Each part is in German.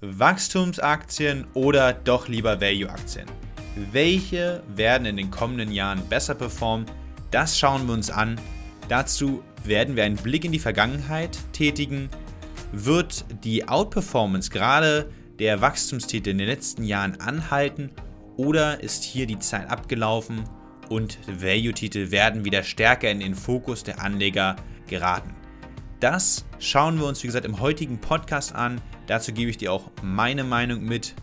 Wachstumsaktien oder doch lieber Value-Aktien? Welche werden in den kommenden Jahren besser performen? Das schauen wir uns an. Dazu werden wir einen Blick in die Vergangenheit tätigen. Wird die Outperformance gerade der Wachstumstitel in den letzten Jahren anhalten oder ist hier die Zeit abgelaufen und Value-Titel werden wieder stärker in den Fokus der Anleger geraten? Das schauen wir uns, wie gesagt, im heutigen Podcast an. Dazu gebe ich dir auch meine Meinung mit,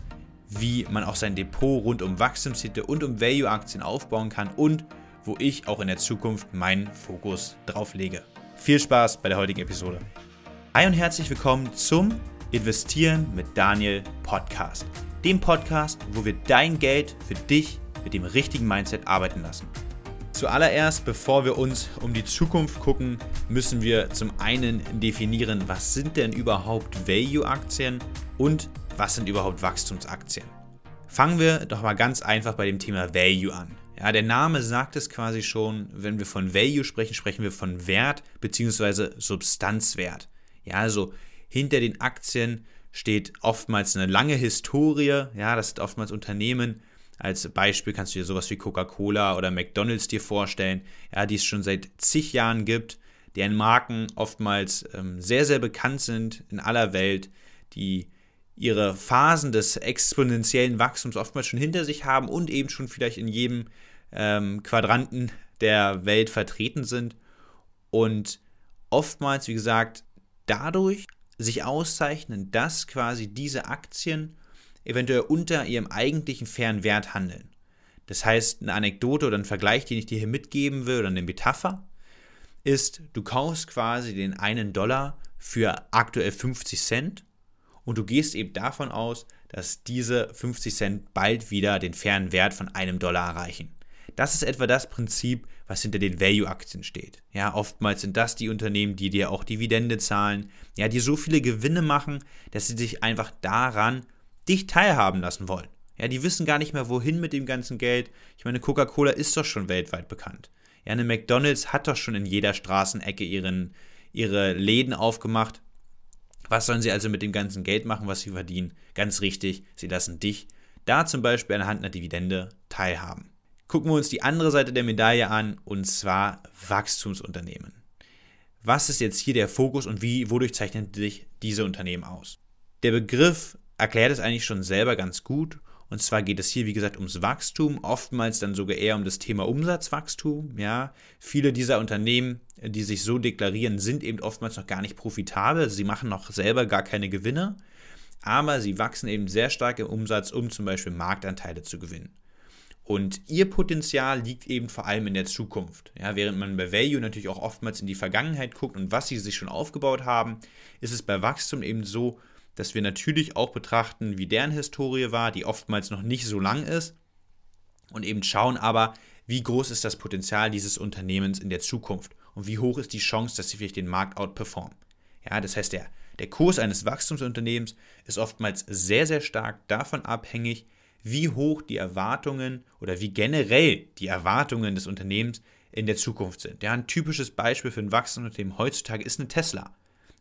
wie man auch sein Depot rund um Wachstumstitel und um Value-Aktien aufbauen kann und wo ich auch in der Zukunft meinen Fokus drauf lege. Viel Spaß bei der heutigen Episode. Hi und herzlich willkommen zum Investieren mit Daniel Podcast. Dem Podcast, wo wir dein Geld für dich mit dem richtigen Mindset arbeiten lassen. Zuallererst, bevor wir uns um die Zukunft gucken, müssen wir zum einen definieren, was sind denn überhaupt Value-Aktien und was sind überhaupt Wachstumsaktien. Fangen wir doch mal ganz einfach bei dem Thema Value an. Ja, der Name sagt es quasi schon, wenn wir von Value sprechen, sprechen wir von Wert bzw. Substanzwert. Ja, also hinter den Aktien steht oftmals eine lange Historie, ja, das sind oftmals Unternehmen, als Beispiel kannst du dir sowas wie Coca-Cola oder McDonald's dir vorstellen, ja, die es schon seit zig Jahren gibt, deren Marken oftmals ähm, sehr, sehr bekannt sind in aller Welt, die ihre Phasen des exponentiellen Wachstums oftmals schon hinter sich haben und eben schon vielleicht in jedem ähm, Quadranten der Welt vertreten sind und oftmals, wie gesagt, dadurch sich auszeichnen, dass quasi diese Aktien eventuell unter ihrem eigentlichen fairen Wert handeln. Das heißt, eine Anekdote oder ein Vergleich, den ich dir hier mitgeben will oder eine Metapher, ist, du kaufst quasi den einen Dollar für aktuell 50 Cent und du gehst eben davon aus, dass diese 50 Cent bald wieder den fairen Wert von einem Dollar erreichen. Das ist etwa das Prinzip, was hinter den Value-Aktien steht. Ja, oftmals sind das die Unternehmen, die dir auch Dividende zahlen, ja, die so viele Gewinne machen, dass sie sich einfach daran dich teilhaben lassen wollen. Ja, die wissen gar nicht mehr, wohin mit dem ganzen Geld. Ich meine, Coca-Cola ist doch schon weltweit bekannt. Ja, eine McDonalds hat doch schon in jeder Straßenecke ihren, ihre Läden aufgemacht. Was sollen sie also mit dem ganzen Geld machen, was sie verdienen? Ganz richtig, sie lassen dich da zum Beispiel anhand einer Dividende teilhaben. Gucken wir uns die andere Seite der Medaille an, und zwar Wachstumsunternehmen. Was ist jetzt hier der Fokus und wie, wodurch zeichnen sich diese Unternehmen aus? Der Begriff erklärt es eigentlich schon selber ganz gut. Und zwar geht es hier, wie gesagt, ums Wachstum, oftmals dann sogar eher um das Thema Umsatzwachstum. Ja, viele dieser Unternehmen, die sich so deklarieren, sind eben oftmals noch gar nicht profitabel. Sie machen noch selber gar keine Gewinne, aber sie wachsen eben sehr stark im Umsatz, um zum Beispiel Marktanteile zu gewinnen. Und ihr Potenzial liegt eben vor allem in der Zukunft. Ja, während man bei Value natürlich auch oftmals in die Vergangenheit guckt und was sie sich schon aufgebaut haben, ist es bei Wachstum eben so, dass wir natürlich auch betrachten, wie deren Historie war, die oftmals noch nicht so lang ist. Und eben schauen aber, wie groß ist das Potenzial dieses Unternehmens in der Zukunft und wie hoch ist die Chance, dass sie vielleicht den Markt outperformen. Ja, das heißt, der, der Kurs eines Wachstumsunternehmens ist oftmals sehr, sehr stark davon abhängig, wie hoch die Erwartungen oder wie generell die Erwartungen des Unternehmens in der Zukunft sind. Ja, ein typisches Beispiel für ein Wachstumsunternehmen heutzutage ist eine Tesla.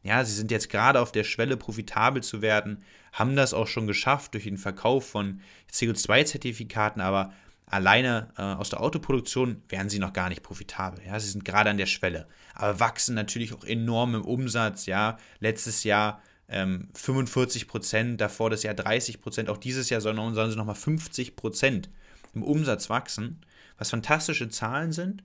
Ja, sie sind jetzt gerade auf der Schwelle, profitabel zu werden, haben das auch schon geschafft durch den Verkauf von CO2-Zertifikaten, aber alleine äh, aus der Autoproduktion wären sie noch gar nicht profitabel. Ja, sie sind gerade an der Schwelle, aber wachsen natürlich auch enorm im Umsatz. Ja, letztes Jahr ähm, 45 Prozent, davor das Jahr 30 Prozent, auch dieses Jahr sollen, sollen sie nochmal 50 Prozent im Umsatz wachsen, was fantastische Zahlen sind.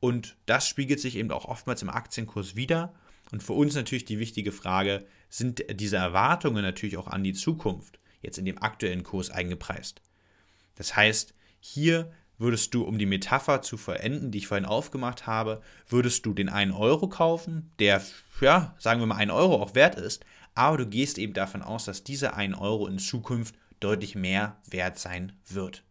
Und das spiegelt sich eben auch oftmals im Aktienkurs wieder. Und für uns natürlich die wichtige Frage, sind diese Erwartungen natürlich auch an die Zukunft jetzt in dem aktuellen Kurs eingepreist? Das heißt, hier würdest du, um die Metapher zu vollenden, die ich vorhin aufgemacht habe, würdest du den 1 Euro kaufen, der, ja, sagen wir mal 1 Euro auch wert ist, aber du gehst eben davon aus, dass dieser 1 Euro in Zukunft deutlich mehr wert sein wird.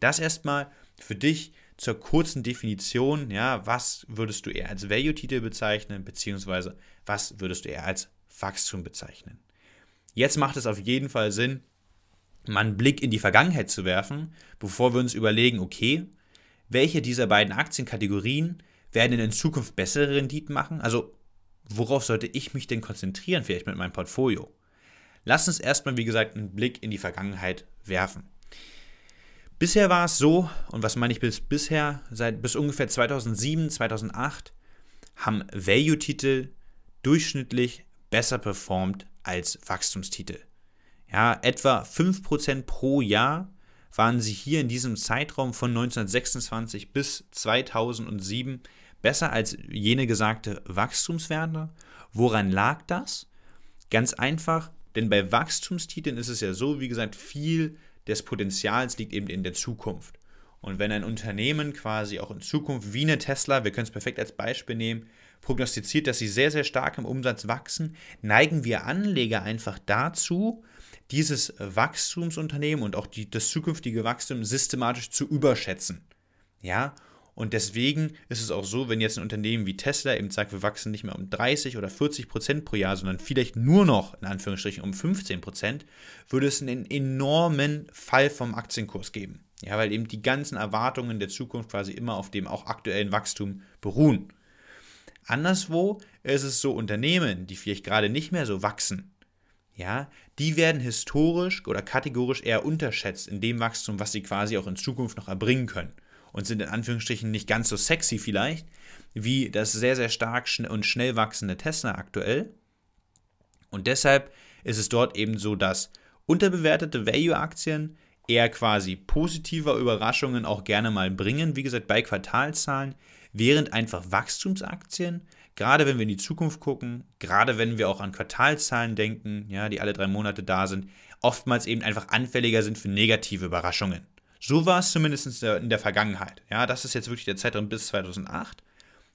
Das erstmal für dich zur kurzen Definition, ja, was würdest du eher als Value-Titel bezeichnen, beziehungsweise was würdest du eher als Wachstum bezeichnen. Jetzt macht es auf jeden Fall Sinn, mal einen Blick in die Vergangenheit zu werfen, bevor wir uns überlegen, okay, welche dieser beiden Aktienkategorien werden in Zukunft bessere Renditen machen? Also, worauf sollte ich mich denn konzentrieren, vielleicht mit meinem Portfolio? Lass uns erstmal, wie gesagt, einen Blick in die Vergangenheit werfen. Bisher war es so, und was meine ich bis bisher, seit bis ungefähr 2007, 2008, haben Value-Titel durchschnittlich besser performt als Wachstumstitel. Ja, etwa 5% pro Jahr waren sie hier in diesem Zeitraum von 1926 bis 2007 besser als jene gesagte Wachstumswerte. Woran lag das? Ganz einfach, denn bei Wachstumstiteln ist es ja so, wie gesagt, viel des Potenzials liegt eben in der Zukunft. Und wenn ein Unternehmen quasi auch in Zukunft wie eine Tesla, wir können es perfekt als Beispiel nehmen, prognostiziert, dass sie sehr, sehr stark im Umsatz wachsen, neigen wir Anleger einfach dazu, dieses Wachstumsunternehmen und auch die, das zukünftige Wachstum systematisch zu überschätzen. Ja, und deswegen ist es auch so, wenn jetzt ein Unternehmen wie Tesla eben sagt, wir wachsen nicht mehr um 30 oder 40 Prozent pro Jahr, sondern vielleicht nur noch, in Anführungsstrichen, um 15 Prozent, würde es einen enormen Fall vom Aktienkurs geben. Ja, weil eben die ganzen Erwartungen der Zukunft quasi immer auf dem auch aktuellen Wachstum beruhen. Anderswo ist es so Unternehmen, die vielleicht gerade nicht mehr so wachsen, ja, die werden historisch oder kategorisch eher unterschätzt in dem Wachstum, was sie quasi auch in Zukunft noch erbringen können und sind in Anführungsstrichen nicht ganz so sexy vielleicht wie das sehr, sehr stark und schnell wachsende Tesla aktuell. Und deshalb ist es dort eben so, dass unterbewertete Value-Aktien eher quasi positiver Überraschungen auch gerne mal bringen, wie gesagt, bei Quartalzahlen, während einfach Wachstumsaktien, gerade wenn wir in die Zukunft gucken, gerade wenn wir auch an Quartalzahlen denken, ja, die alle drei Monate da sind, oftmals eben einfach anfälliger sind für negative Überraschungen. So war es zumindest in der Vergangenheit. Ja, das ist jetzt wirklich der Zeitraum bis 2008.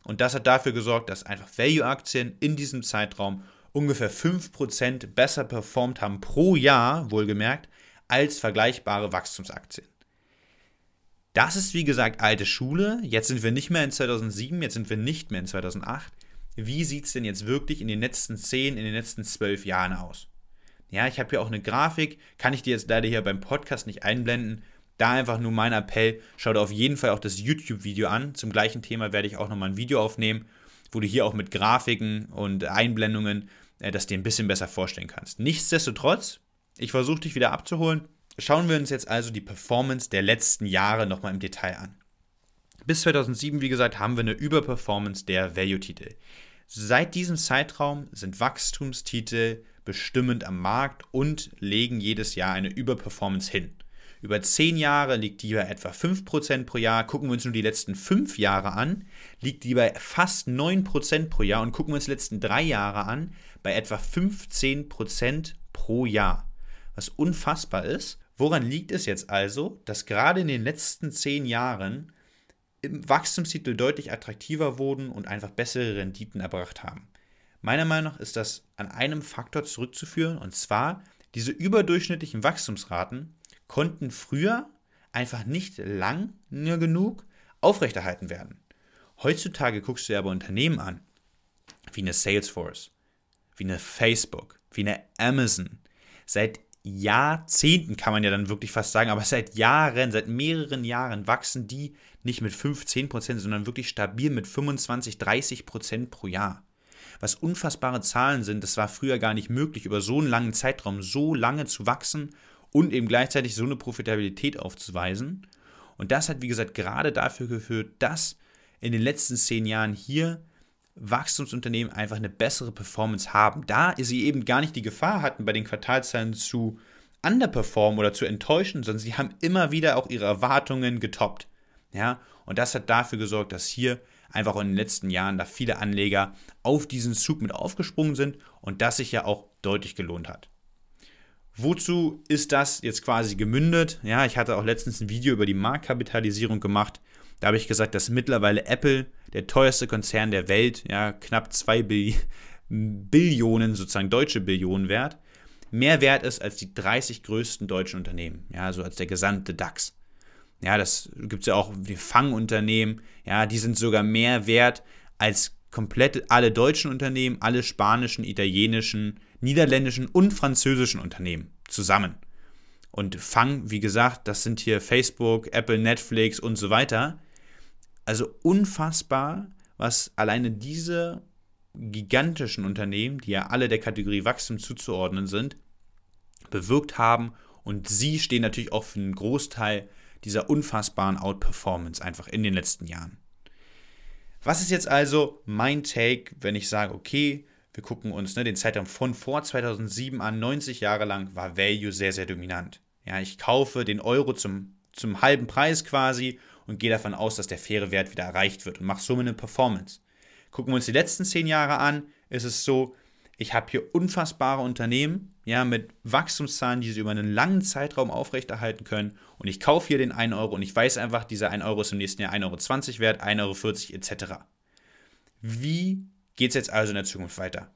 Und das hat dafür gesorgt, dass einfach Value-Aktien in diesem Zeitraum ungefähr 5% besser performt haben pro Jahr, wohlgemerkt, als vergleichbare Wachstumsaktien. Das ist wie gesagt alte Schule. Jetzt sind wir nicht mehr in 2007, jetzt sind wir nicht mehr in 2008. Wie sieht es denn jetzt wirklich in den letzten 10, in den letzten 12 Jahren aus? Ja, ich habe hier auch eine Grafik, kann ich dir jetzt leider hier beim Podcast nicht einblenden, da einfach nur mein Appell, schau dir auf jeden Fall auch das YouTube-Video an. Zum gleichen Thema werde ich auch nochmal ein Video aufnehmen, wo du hier auch mit Grafiken und Einblendungen äh, das dir ein bisschen besser vorstellen kannst. Nichtsdestotrotz, ich versuche dich wieder abzuholen. Schauen wir uns jetzt also die Performance der letzten Jahre nochmal im Detail an. Bis 2007, wie gesagt, haben wir eine Überperformance der Value-Titel. Seit diesem Zeitraum sind Wachstumstitel bestimmend am Markt und legen jedes Jahr eine Überperformance hin. Über 10 Jahre liegt die bei etwa 5% pro Jahr. Gucken wir uns nur die letzten 5 Jahre an, liegt die bei fast 9% pro Jahr. Und gucken wir uns die letzten 3 Jahre an, bei etwa 15% pro Jahr. Was unfassbar ist. Woran liegt es jetzt also, dass gerade in den letzten 10 Jahren Wachstumstitel deutlich attraktiver wurden und einfach bessere Renditen erbracht haben? Meiner Meinung nach ist das an einem Faktor zurückzuführen, und zwar diese überdurchschnittlichen Wachstumsraten konnten früher einfach nicht lange genug aufrechterhalten werden. Heutzutage guckst du dir aber Unternehmen an, wie eine Salesforce, wie eine Facebook, wie eine Amazon. Seit Jahrzehnten kann man ja dann wirklich fast sagen, aber seit Jahren, seit mehreren Jahren wachsen die nicht mit 5, 10 Prozent, sondern wirklich stabil mit 25, 30 Prozent pro Jahr. Was unfassbare Zahlen sind, das war früher gar nicht möglich, über so einen langen Zeitraum so lange zu wachsen und eben gleichzeitig so eine Profitabilität aufzuweisen. Und das hat, wie gesagt, gerade dafür geführt, dass in den letzten zehn Jahren hier Wachstumsunternehmen einfach eine bessere Performance haben, da sie eben gar nicht die Gefahr hatten, bei den Quartalzahlen zu underperformen oder zu enttäuschen, sondern sie haben immer wieder auch ihre Erwartungen getoppt. Ja, und das hat dafür gesorgt, dass hier einfach in den letzten Jahren da viele Anleger auf diesen Zug mit aufgesprungen sind und das sich ja auch deutlich gelohnt hat. Wozu ist das jetzt quasi gemündet? Ja, ich hatte auch letztens ein Video über die Marktkapitalisierung gemacht. Da habe ich gesagt, dass mittlerweile Apple, der teuerste Konzern der Welt, ja, knapp 2 Bill Billionen, sozusagen deutsche Billionen wert, mehr wert ist als die 30 größten deutschen Unternehmen, ja, also als der gesamte DAX. Ja, das gibt es ja auch die Fangunternehmen, ja, die sind sogar mehr wert als komplett alle deutschen Unternehmen, alle spanischen, italienischen, niederländischen und französischen Unternehmen zusammen. Und Fang, wie gesagt, das sind hier Facebook, Apple, Netflix und so weiter. Also unfassbar, was alleine diese gigantischen Unternehmen, die ja alle der Kategorie Wachstum zuzuordnen sind, bewirkt haben und sie stehen natürlich auch für einen Großteil dieser unfassbaren Outperformance einfach in den letzten Jahren. Was ist jetzt also mein Take, wenn ich sage, okay, wir gucken uns ne, den Zeitraum von vor 2007 an, 90 Jahre lang war Value sehr, sehr dominant. Ja, ich kaufe den Euro zum, zum halben Preis quasi und gehe davon aus, dass der faire Wert wieder erreicht wird und mache somit eine Performance. Gucken wir uns die letzten zehn Jahre an, ist es so, ich habe hier unfassbare Unternehmen, ja, mit Wachstumszahlen, die sie über einen langen Zeitraum aufrechterhalten können. Und ich kaufe hier den 1 Euro und ich weiß einfach, dieser 1 Euro ist im nächsten Jahr 1,20 Euro wert, 1,40 Euro etc. Wie geht es jetzt also in der Zukunft weiter?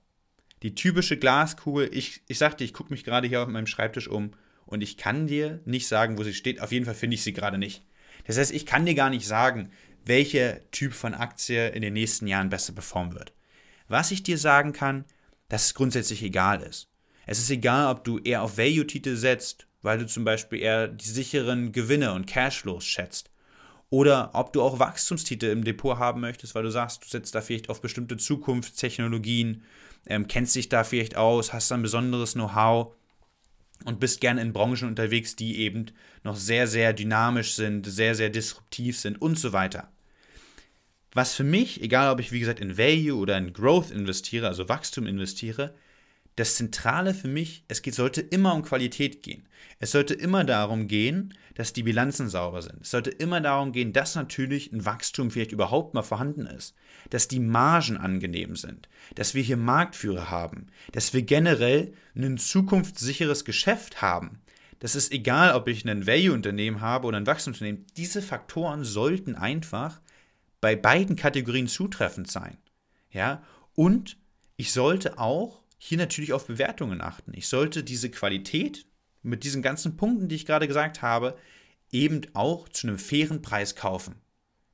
Die typische Glaskugel, ich, ich sagte, ich gucke mich gerade hier auf meinem Schreibtisch um und ich kann dir nicht sagen, wo sie steht. Auf jeden Fall finde ich sie gerade nicht. Das heißt, ich kann dir gar nicht sagen, welcher Typ von Aktie in den nächsten Jahren besser performen wird. Was ich dir sagen kann, dass es grundsätzlich egal ist. Es ist egal, ob du eher auf Value-Titel setzt, weil du zum Beispiel eher die sicheren Gewinne und Cashflows schätzt. Oder ob du auch Wachstumstitel im Depot haben möchtest, weil du sagst, du setzt da vielleicht auf bestimmte Zukunftstechnologien, ähm, kennst dich da vielleicht aus, hast ein besonderes Know-how und bist gerne in Branchen unterwegs, die eben noch sehr, sehr dynamisch sind, sehr, sehr disruptiv sind und so weiter. Was für mich, egal ob ich wie gesagt in Value oder in Growth investiere, also Wachstum investiere, das Zentrale für mich, es geht, sollte immer um Qualität gehen. Es sollte immer darum gehen, dass die Bilanzen sauber sind. Es sollte immer darum gehen, dass natürlich ein Wachstum vielleicht überhaupt mal vorhanden ist, dass die Margen angenehm sind, dass wir hier Marktführer haben, dass wir generell ein zukunftssicheres Geschäft haben. Das ist egal, ob ich ein Value-Unternehmen habe oder ein Wachstumsunternehmen. Diese Faktoren sollten einfach bei beiden Kategorien zutreffend sein. Ja, und ich sollte auch hier natürlich auf Bewertungen achten. Ich sollte diese Qualität mit diesen ganzen Punkten, die ich gerade gesagt habe, eben auch zu einem fairen Preis kaufen.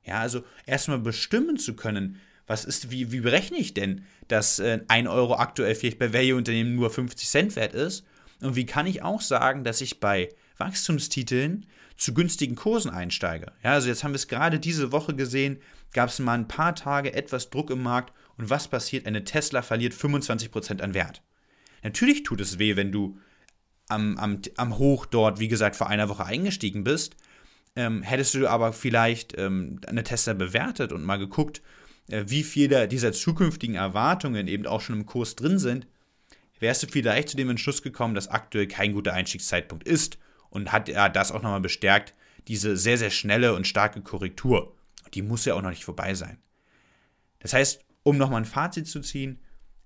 Ja, also erstmal bestimmen zu können, was ist, wie, wie berechne ich denn, dass äh, ein Euro aktuell vielleicht bei Value-Unternehmen nur 50 Cent wert ist? Und wie kann ich auch sagen, dass ich bei Wachstumstiteln zu günstigen Kursen einsteige? Ja, also jetzt haben wir es gerade diese Woche gesehen, gab es mal ein paar Tage etwas Druck im Markt und was passiert? Eine Tesla verliert 25% an Wert. Natürlich tut es weh, wenn du am, am, am Hoch dort, wie gesagt, vor einer Woche eingestiegen bist. Ähm, hättest du aber vielleicht ähm, eine Tesla bewertet und mal geguckt, äh, wie viele dieser zukünftigen Erwartungen eben auch schon im Kurs drin sind, wärst du vielleicht zu dem Entschluss gekommen, dass aktuell kein guter Einstiegszeitpunkt ist und hat ja das auch nochmal bestärkt, diese sehr, sehr schnelle und starke Korrektur. Die muss ja auch noch nicht vorbei sein. Das heißt, um nochmal ein Fazit zu ziehen,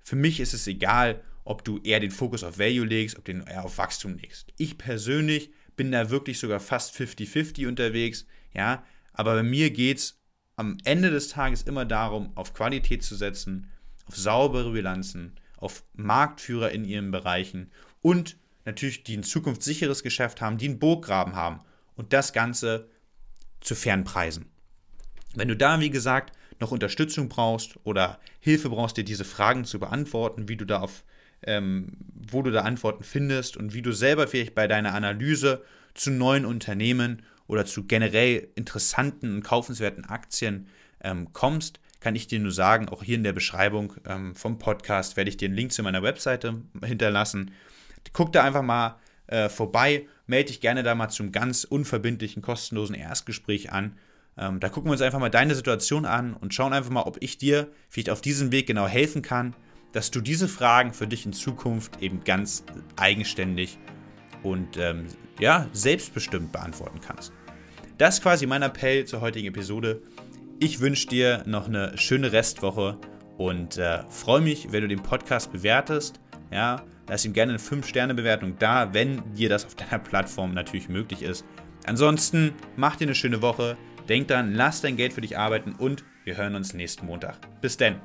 für mich ist es egal, ob du eher den Fokus auf Value legst, ob du eher auf Wachstum legst. Ich persönlich bin da wirklich sogar fast 50-50 unterwegs, ja, aber bei mir geht es am Ende des Tages immer darum, auf Qualität zu setzen, auf saubere Bilanzen, auf Marktführer in ihren Bereichen und natürlich die ein zukunftssicheres Geschäft haben, die einen Burggraben haben und das Ganze zu fairen Preisen. Wenn du da, wie gesagt, noch Unterstützung brauchst oder Hilfe brauchst, dir diese Fragen zu beantworten, wie du da auf, ähm, wo du da Antworten findest und wie du selber vielleicht bei deiner Analyse zu neuen Unternehmen oder zu generell interessanten und kaufenswerten Aktien ähm, kommst, kann ich dir nur sagen, auch hier in der Beschreibung ähm, vom Podcast werde ich dir einen Link zu meiner Webseite hinterlassen. Guck da einfach mal äh, vorbei, melde dich gerne da mal zum ganz unverbindlichen, kostenlosen Erstgespräch an ähm, da gucken wir uns einfach mal deine Situation an und schauen einfach mal, ob ich dir vielleicht auf diesem Weg genau helfen kann, dass du diese Fragen für dich in Zukunft eben ganz eigenständig und ähm, ja, selbstbestimmt beantworten kannst. Das ist quasi mein Appell zur heutigen Episode. Ich wünsche dir noch eine schöne Restwoche und äh, freue mich, wenn du den Podcast bewertest. Ja, lass ihm gerne eine 5-Sterne-Bewertung da, wenn dir das auf deiner Plattform natürlich möglich ist. Ansonsten mach dir eine schöne Woche. Denk dran, lass dein Geld für dich arbeiten und wir hören uns nächsten Montag. Bis denn.